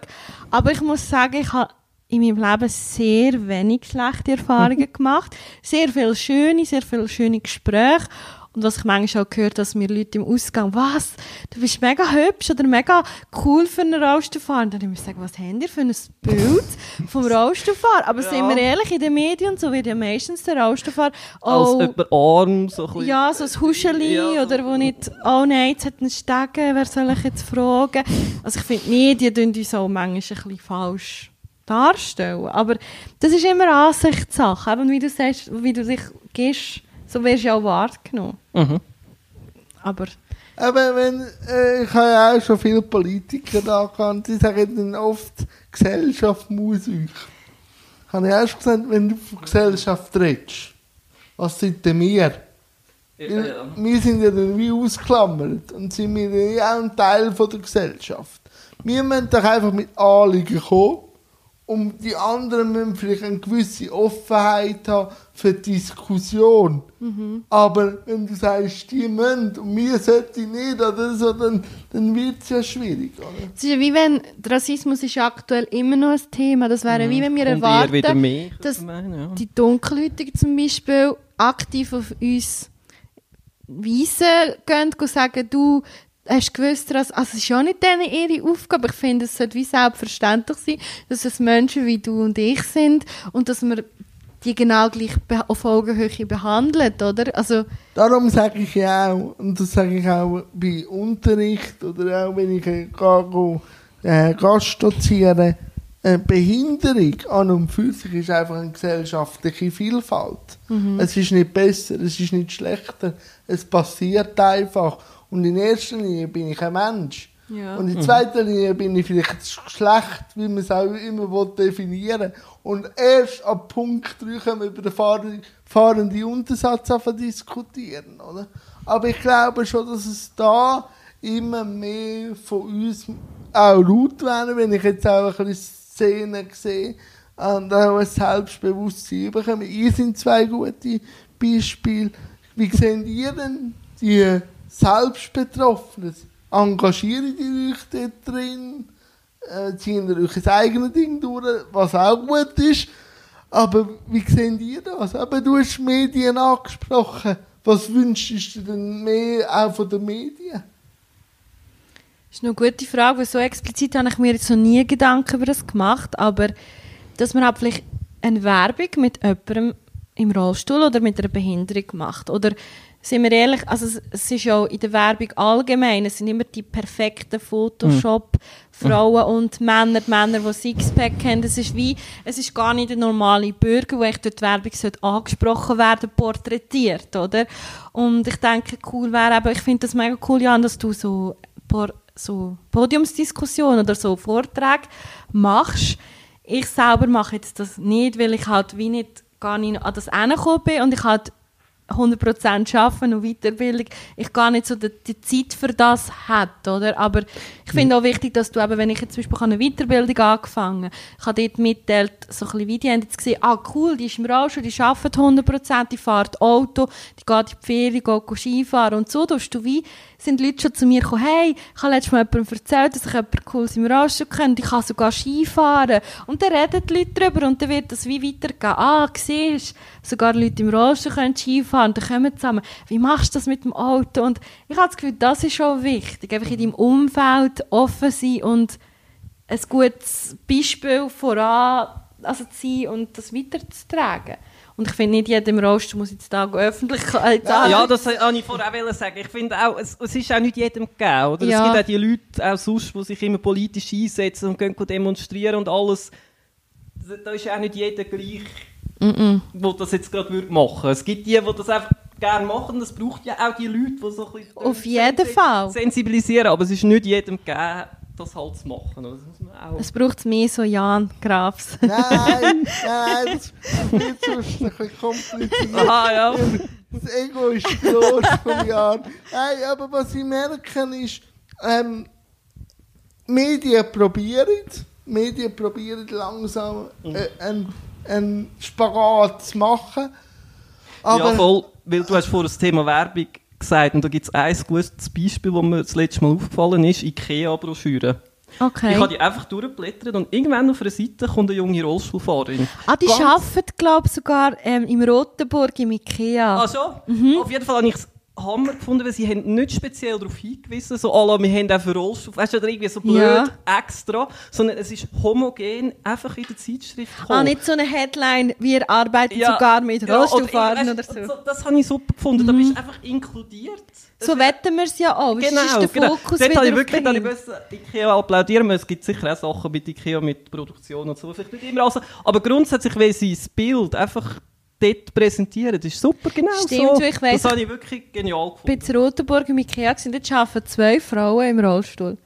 Aber ich muss sagen, ich habe in meinem Leben sehr wenig schlechte Erfahrungen gemacht. Sehr viele schöne, sehr viele schöne Gespräche. Und was ich manchmal auch gehört dass mir Leute im Ausgang, was, du bist mega hübsch oder mega cool für einen Rollstuhlfahrer. Und dann muss ich sagen, was habt ihr für ein Bild vom Rollstuhlfahrer? Aber sind wir ehrlich, in den Medien so wird ja meistens der Rollstuhlfahrer Als auch, jemand arm, so ein bisschen. ja, so ein Huscheli Ja, oder wo nicht, oh nein, jetzt hat einen Stegen, wer soll ich jetzt fragen? Also ich finde, die Medien tun uns auch manchmal ein bisschen falsch darstellen. Aber das ist immer Ansichtssache. Eben wie du sagst, wie du dich gehst, so wirst du ja auch wahrgenommen. Mhm. Aber Aber wenn, äh, ich habe ja auch schon viele Politiker da gehabt, die sagen dann oft, Gesellschaft muss euch. Habe ich auch schon gesagt, wenn du von Gesellschaft redest, was sind denn wir? Weil Wir sind ja dann wie ausgeklammert und sind wir ja auch ein Teil von der Gesellschaft. Wir müssen doch einfach mit Anliegen kommen und die anderen müssen vielleicht eine gewisse Offenheit haben für die Diskussion. Aber wenn du sagst, die müssen und wir sollten nicht oder so, dann, dann wird es ja schwierig. Oder? es ist ja wie wenn, der Rassismus ist aktuell immer noch ein Thema. Das wäre wie wenn wir wieder erwarten, mehr, dass meinen, ja. die Dunkelhäutigen zum Beispiel aktiv auf uns Weisen gehen und sagen, du hast gewusst, dass, also es ist ja nicht denen ihre Aufgabe. Ich finde, es sollte wie selbstverständlich sein, dass es Menschen wie du und ich sind und dass wir die genau gleich auf Augenhöhe behandelt, oder? Also, Darum sage ich ja auch, und das sage ich auch bei Unterricht oder auch wenn ich äh, gehe, gehe, äh, Gast doziere, äh, Behinderung an und für sich ist einfach eine gesellschaftliche Vielfalt. Es ist nicht besser, es ist nicht schlechter, es passiert einfach. Und in erster Linie bin ich ein Mensch. Ja. Und in zweiter Linie bin ich vielleicht das Geschlecht, wie man es auch immer definieren will. Und erst ab Punkt 3 können wir über den fahrenden, fahrenden Untersatz diskutieren. Oder? Aber ich glaube schon, dass es da immer mehr von uns auch laut werden, wenn ich jetzt auch ein bisschen Szenen sehe und auch ein Selbstbewusstsein bekommen. Ihr sind zwei gute Beispiele. Wie seht ihr denn die Selbstbetroffenen? Engagieren die euch dort drin? Äh, ziehen ihr euch ein eigenes Ding durch, was auch gut ist? Aber wie seht ihr das? Aber du hast Medien angesprochen. Was wünschst du denn mehr auch von den Medien? Das ist eine gute Frage, weil so explizit habe ich mir jetzt noch nie Gedanken über das gemacht, aber dass man halt vielleicht eine Werbung mit jemandem im Rollstuhl oder mit einer Behinderung macht. Oder sind wir ehrlich, also es, es ist ja auch in der Werbung allgemein, es sind immer die perfekten Photoshop-Frauen und Männer, die Männer, die Sixpack haben. Es ist wie, es ist gar nicht der normale Bürger, der echt durch die Werbung sollte angesprochen werden, porträtiert, oder? Und ich denke, cool wäre eben, ich finde das mega cool, Jan, dass du so, so Podiumsdiskussionen oder so Vorträge machst. Ich selber mache jetzt das nicht, weil ich halt wie nicht gar nicht an das hingekommen bin und ich halt 100% arbeiten und Weiterbildung, ich gar nicht so die, die Zeit für das hat, oder? Aber ich finde auch wichtig, dass du eben, wenn ich jetzt zum Beispiel eine Weiterbildung angefangen ich habe dort mitteilt, so ein bisschen wie die haben jetzt gesehen, ah cool, die ist im Rollstuhl, die arbeitet 100%, die fährt Auto, die geht in die Ferien, geht Skifahren und so, tust du wie, sind Leute schon zu mir gekommen, hey, ich habe letztes Mal jemandem erzählt, dass ich jemanden cooles im Rollstuhl kenne, ich kann sogar Skifahren. Und dann reden die Leute darüber und dann wird das wie weitergehen. Ah, siehst sogar Leute im Rollstuhl können Skifahren, dann kommen zusammen. Wie machst du das mit dem Auto? Und ich habe das Gefühl, das ist schon wichtig, einfach in deinem Umfeld offen sein und ein gutes Beispiel voran also zu sein und das weiterzutragen. Und ich finde, nicht jedem Roast muss jetzt da Öffentlichkeit ja, ja, das wollte ich vorher auch sagen. Ich finde auch, es, es, ist auch nicht jedem gegeben. Oder? Ja. Es gibt auch die Leute auch sonst, die sich immer politisch einsetzen und gehen demonstrieren und alles. Da ist auch nicht jeder gleich, mm -mm. das jetzt gerade machen würde. Es gibt die, die das einfach gerne machen. Es braucht ja auch die Leute, die so ein bisschen Auf jeden Fall. sensibilisieren. Aber es ist nicht jedem gegeben, das halt zu machen. Das muss man auch. Es braucht mehr so Jan Grafs. Nein, nein, das wird sonst ein bisschen kompliziert. Aha, ja. Das Ego ist groß von Jan. Nein, aber was ich merke ist, ähm, Medien probieren, Medien probieren langsam äh, einen, einen Spagat zu machen. Aber ja, voll, weil du hast vor das Thema Werbung gesagt. Und da gibt es ein gutes Beispiel, das mir das letzte Mal aufgefallen ist: IKEA-Broschüren. Okay. Ich habe die einfach durchgeblättert und irgendwann auf einer Seite kommt eine junge Rollstuhlfahrerin. Ah, die Ganz arbeitet, glaube ich, sogar ähm, im Rotenburg im Ikea. Ah, schon? Mhm. Auf jeden Fall habe ich Hammer gefunden, weil sie haben nicht speziell darauf hingewiesen, so alle, wir haben einfach Rollstuhl, weißt du, oder irgendwie so blöd ja. extra, sondern es ist homogen einfach in der Zeitschrift gekommen. Ah, nicht so eine Headline, wir arbeiten ja. sogar mit Rollstuhlfahrern ja, oder, oder, so. Das habe ich super gefunden, mhm. da bist du einfach inkludiert. So wetten wir es ja auch. Genau, ist der genau. Fokus Dort habe ich wirklich Ikea applaudieren Es gibt sicher auch Sachen mit Ikea, mit Produktion und so. Vielleicht nicht immer also, aber grundsätzlich, weil sie das Bild einfach dort präsentieren. Das ist super, genau Stimmt, so. Ich weiss, das habe ich wirklich genial gefunden. Ich bin in Rotenburg im Ikea und dort arbeiten zwei Frauen im Rollstuhl.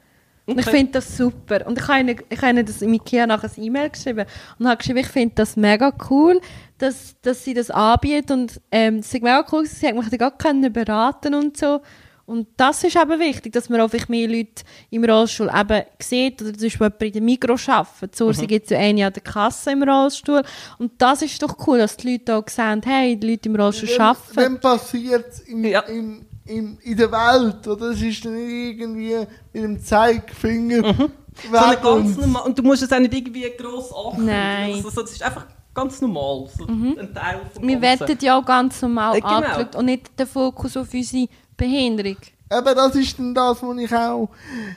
Okay. Und ich finde das super. Und ich habe ihnen, ich habe ihnen das im Ikea nachher ein E-Mail geschrieben und habe geschrieben, ich finde das mega cool, dass, dass sie das anbieten und ähm, es ist mega cool, sie hat mich gar können beraten und so. Und das ist eben wichtig, dass man auch mehr Leute im Rollstuhl eben sieht oder zum Beispiel jemand in der Mikro arbeitet. So mhm. gibt es ja eine an der Kasse im Rollstuhl. Und das ist doch cool, dass die Leute auch sehen, hey, die Leute im Rollstuhl wenn, arbeiten. Wenn passiert es ja. in der Welt, oder? Es ist dann nicht irgendwie mit dem Zeigefinger mhm. so ganz normal, Und du musst es auch nicht irgendwie gross achten. Nein. Also, das ist einfach ganz normal, so mhm. ein Teil vom Wir werden ja auch ganz normal äh, genau. angeschaut und nicht den Fokus auf unsere Behinderung. Eben, das ist dann das, was ich auch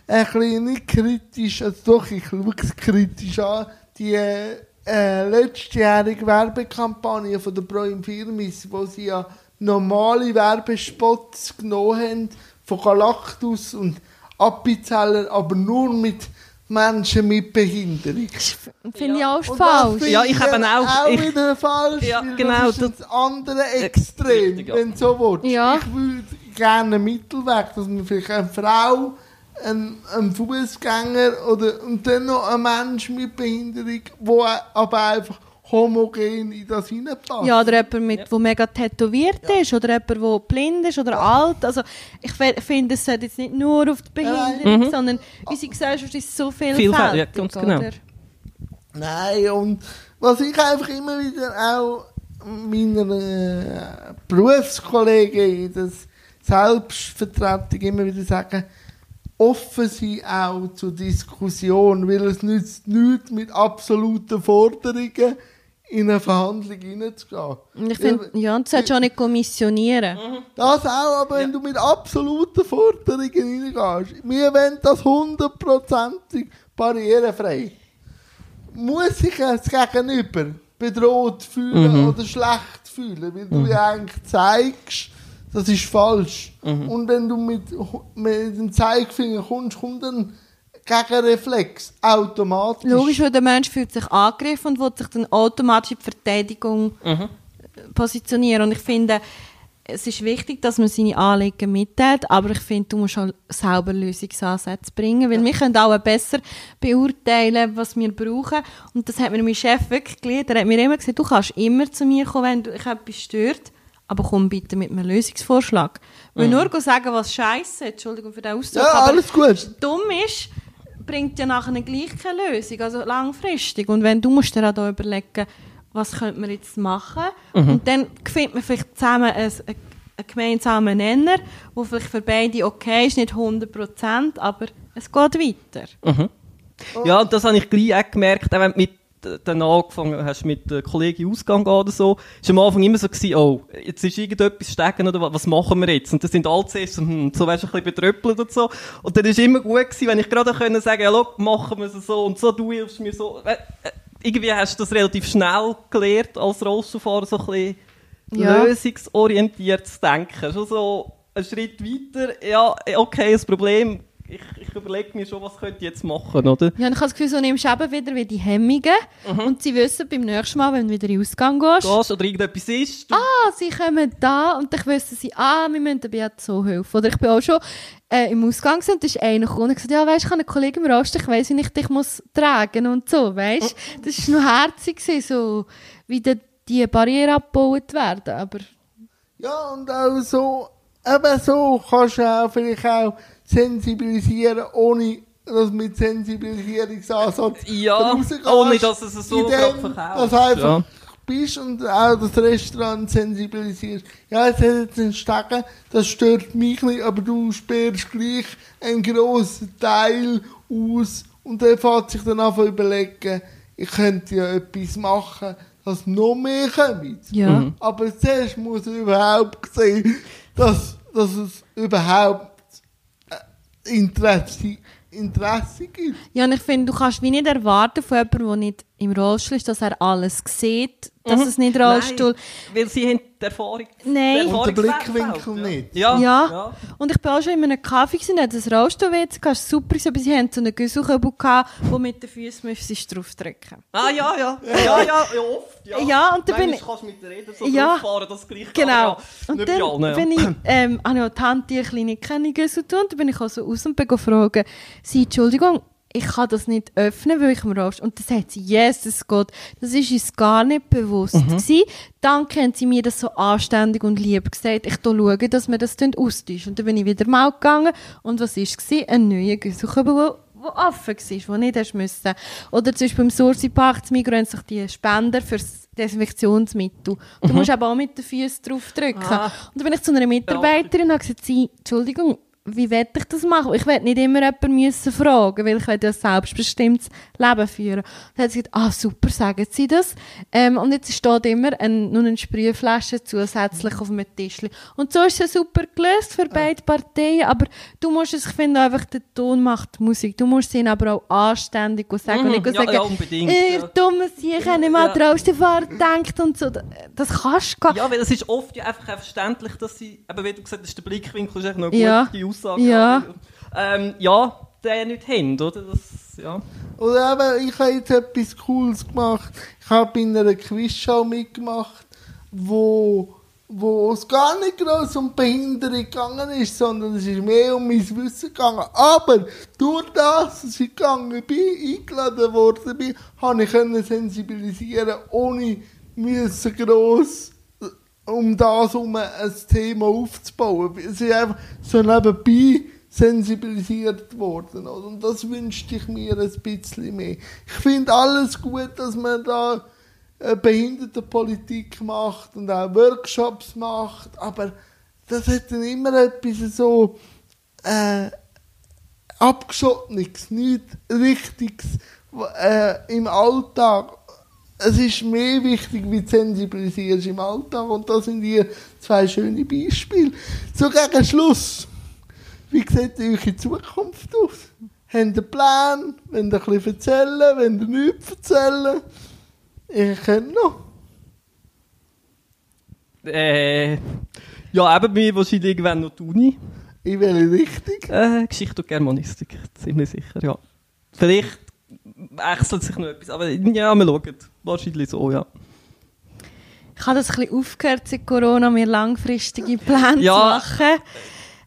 ein bisschen nicht kritisch, also doch, ich schaue es kritisch an, die äh, letztjährige Werbekampagne von der Pro Infirmis, wo sie ja normale Werbespots genommen haben, von Galactus und Appenzeller, aber nur mit Menschen mit Behinderung. Finde ja. ich auch falsch. Ja, ich habe auch. Auch ich, wieder falsch. Ja, genau. Das ist das andere Extrem, ja. wenn so willst. Ja. Ich würde gerne einen Mittelweg, dass man vielleicht eine Frau, ein, ein Fußgänger oder und dann noch ein Mensch mit Behinderung, der aber einfach homogen in das hineinpasst. Ja, oder jemand, mit, ja. der mega tätowiert ja. ist, oder jemand, der blind ist oder ja. alt. Also, ich finde, es sollte jetzt nicht nur auf die Behinderung, mhm. sondern unsere Gesellschaft ist so vielfältig. Viel, ja, ganz genau. Oder? Nein, und was ich einfach immer wieder auch meinen äh, Berufskollegen in der Selbstvertretung immer wieder sage, offen sein auch zur Diskussion, weil es nützt nichts mit absoluten Forderungen in eine Verhandlung hineinzugehen. Ich finde, ja, du solltest auch nicht kommissionieren. Das auch, aber wenn du mit absoluten Forderungen hineingehst, wir wollen das hundertprozentig barrierefrei. Muss sich das Gegenüber bedroht fühlen mhm. oder schlecht fühlen, weil du mhm. ja eigentlich zeigst, das ist falsch. Mhm. Und wenn du mit, mit dem Zeigefinger kommst, kommt ein Gegenreflex automatisch. Logisch, weil der Mensch fühlt sich angegriffen und will sich dann automatisch in die Verteidigung mhm. positionieren. Und ich finde, es ist wichtig, dass man seine Anliegen mitteilt, aber ich finde, du musst schon selber Lösungsansätze bringen, weil ja. wir können auch besser beurteilen, was wir brauchen. Und das hat mir mein Chef wirklich gelehrt. Er hat mir immer gesagt, du kannst immer zu mir kommen, wenn du, ich etwas stört aber komm bitte mit einem Lösungsvorschlag. Weil Mhm. nur sagen, was scheiße, Entschuldigung für den Ausdruck, Ja, alles gut. dumm ist, bringt ja nachher gleich keine Lösung, also langfristig. Und wenn du musst dir auch überlegen, was könnte man jetzt machen, Mhm. und dann findet man vielleicht zusammen ein, ein, einen gemeinsamen Nenner, wo vielleicht für beide okay ist, nicht 100%, aber es geht weiter. Ja, und das habe ich gleich auch gemerkt, auch wenn du mit dann angefangen hast mit der Kollegin ausgegangen oder so, ist am Anfang immer so gewesen, oh, jetzt ist irgendetwas stecken oder was, was machen wir jetzt? Und das sind alle zuerst hm, so weißt du, ein bisschen betröppelt und so. Und dann ist immer gut gewesen, wenn ich gerade können sagen, ja, schau, machen wir es so und so, du hilfst mir so. Äh, äh, irgendwie hast du das relativ schnell gelernt, als Rollstuhlfahrer so ein bisschen Ja. lösungsorientiert zu denken. Schon so einen Schritt weiter, ja, okay, das Problem, ich, ich überlege mir schon, was könnte ich jetzt machen, oder? Ja, ich habe das Gefühl, so nimmst du eben wieder wie die Hemmungen und sie wissen beim nächsten Mal, wenn du wieder in den Ausgang gehst, gehst oder irgendetwas ist. Du, ah, sie kommen da und dann wissen sie, ah, wir müssen Beat so helfen. Oder ich bin auch schon äh, im Ausgang und da ist einer gekommen und hat gesagt, ja, weißt du, ich habe einen Kollegen im Rost, ich weiss, wie ich dich muss tragen und so, weißt Das war noch herzig, gewesen, so, wie da die Barriere abgebaut werden, aber Ja, und auch so, eben so kannst du auch vielleicht auch sensibilisieren, ohne dass mit Sensibilisierungsansatz Ja, rausgehst, ohne dass es so verkaufst, Dass du einfach ja. bist und auch das Restaurant sensibilisierst. Ja, es hat jetzt einen Stecken, das stört mich nicht, aber du sperrst gleich einen grossen Teil aus und dann fängt sich dann an zu überlegen, ich könnte ja etwas machen, dass noch mehr kommen. ja. Mhm. Aber zuerst muss er überhaupt sehen, dass, dass es überhaupt Interesse, Interesse gibt. Ja, und ich finde, du kannst wie nicht erwarten von jemandem, der nicht im Rollstuhl ist, dass er alles sieht, dass es nicht Rollstuhl... Nein, weil sie haben die Erfahrung... Nein. den Und der Erfahrungswert Blickwinkel nicht. Ja, Ja. ja. Und ich bin auch schon in einem Kaffee gesehen, da hat ein Rollstuhl-WC, das ist super, gewesen, aber sie haben so einen Güsselkübel gehabt, wo mit den Füßen müsstest du draufdrücken. Ah, ja, ja. Ja, ja, ja, oft, ja. Ja, und dann bin Manchmal ich- kannst du mit der Rede so Ja. drauffahren, dass es gleich Genau. Und Nicht dann allen, ja. bin ich, ähm, habe ich auch die Handtierklinik kennengelernt und dann bin ich auch so raus und bin gefragt, sie, Entschuldigung, ich kann das nicht öffnen, weil ich im Rost. Und dann sagt sie, yes, das geht. Das ist uns gar nicht bewusst Mhm. gewesen. Dann haben sie mir das so anständig und lieb gesagt, ich schaue, dass wir das austauschen. Und dann bin ich wieder mal gegangen und was war es? Ein neuer Güsselkübel, der wo offen war, wo nicht hast müssen. Oder zum Beispiel im Sursi Park, zu Migros, haben sich die Spender für das Desinfektionsmittel. Du musst aber auch mit den Füßen drauf drücken. Mhm. Ah. Und dann bin ich zu einer Mitarbeiterin und habe gesagt, sie, Entschuldigung, wie will ich das machen? Ich will nicht immer jemanden müssen fragen, weil ich will ja ein selbstbestimmtes Leben führen. Dann hat sie gesagt, ah super, sagen Sie das. Ähm, und jetzt steht immer ein, nur eine Sprühflasche zusätzlich auf dem Tischli. Und so ist es super gelöst für beide Parteien, aber du musst es, ich finde einfach, der Ton macht die Musik. Du musst sie aber auch anständig sagen und Mhm, nicht ja, sagen, ja, unbedingt, ihr ja. dummes ich habe nicht mal Ja. draußen fahren gedacht und so. Das kannst du gar Ja, weil es ist oft ja einfach verständlich, dass sie, eben wie du gesagt hast, der Blickwinkel ist echt noch eine Ja. gute Aussage. Ja. Ähm, ja, den nicht haben, oder? Das, ja. Oder eben, ich habe jetzt etwas Cooles gemacht. Ich habe in einer Quizshow mitgemacht, wo, wo es gar nicht groß um Behinderung gegangen ist, sondern es ist mehr um mein Wissen gegangen. Aber durch das, dass ich gegangen bin, eingeladen worden bin, habe ich können sensibilisieren, ohne müssen gross um das um ein Thema aufzubauen. Es ist einfach so nebenbei sensibilisiert worden. Und das wünschte ich mir ein bisschen mehr. Ich finde alles gut, dass man da äh, Behindertenpolitik macht und auch Workshops macht, aber das hat dann immer etwas so äh, Abgeschottenes, nichts Richtiges äh, im Alltag. Es ist mehr wichtig, wie du sensibilisierst im Alltag und das sind hier zwei schöne Beispiele. So gegen Schluss. Wie sieht eure Zukunft aus? Habt ihr einen Plan? Wollt ihr bisschen erzählen? Wollt ihr nichts erzählen? Ich kenne noch. Äh, ja, eben mir wahrscheinlich irgendwann noch die Uni. In welche Richtung? Äh, Geschichte und Germanistik, ziemlich sicher, ja. Vielleicht wechselt sich noch etwas, aber ja, wir schauen. Wahrscheinlich so, ja. Ich habe das ein bisschen aufgehört seit Corona, mir langfristige Pläne Ja. zu machen.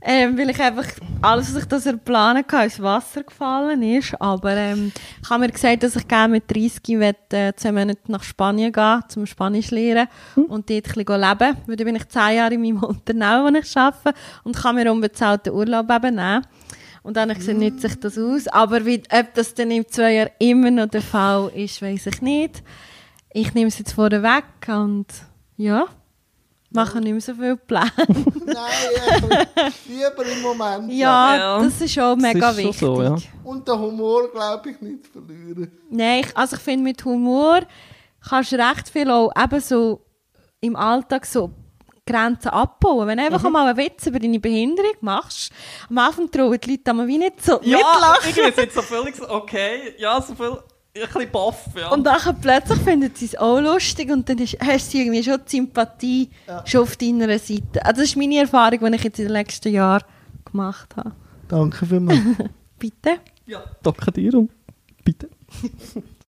Ähm, weil ich einfach alles, was ich das planen kann, ins Wasser gefallen ist. Aber ähm, ich habe mir gesagt, dass ich gerne mit 30 will, äh, zwei Monate nach Spanien gehen, zum Spanisch lernen und dort ein bisschen leben. Weil dann bin ich zehn Jahre in meinem Unternehmen, wo ich arbeite und kann mir unbezahlten Urlaub eben nehmen. Und dann habe ich gesagt, nützt sich das aus. Aber wie, ob das dann in zwei Jahren immer noch der Fall ist, weiß ich nicht. Ich nehme es jetzt vorne weg und ja, mache nicht mehr so viel Pläne. Nein, ich lieber im Moment. Ja, Ja. das ist schon Das mega ist schon wichtig. so, ja. Und den Humor, glaube ich, nicht verlieren. Nein, ich, also ich finde, mit Humor kannst du recht viel auch eben so im Alltag so Grenzen abbauen. Wenn du einfach einmal einen Witz über deine Behinderung machst, am Anfang trauen die Leute aber wie nicht so Ja, mitlachen. irgendwie ist jetzt so völlig so, okay, ja, so viel, ein bisschen baff, ja. Und dann plötzlich finden sie es auch lustig und dann ist, hast du irgendwie schon die Sympathie schon auf deiner Seite. Also das ist meine Erfahrung, die ich jetzt in den letzten Jahren gemacht habe. Danke vielmals. Bitte? ja, danke dir und bitte.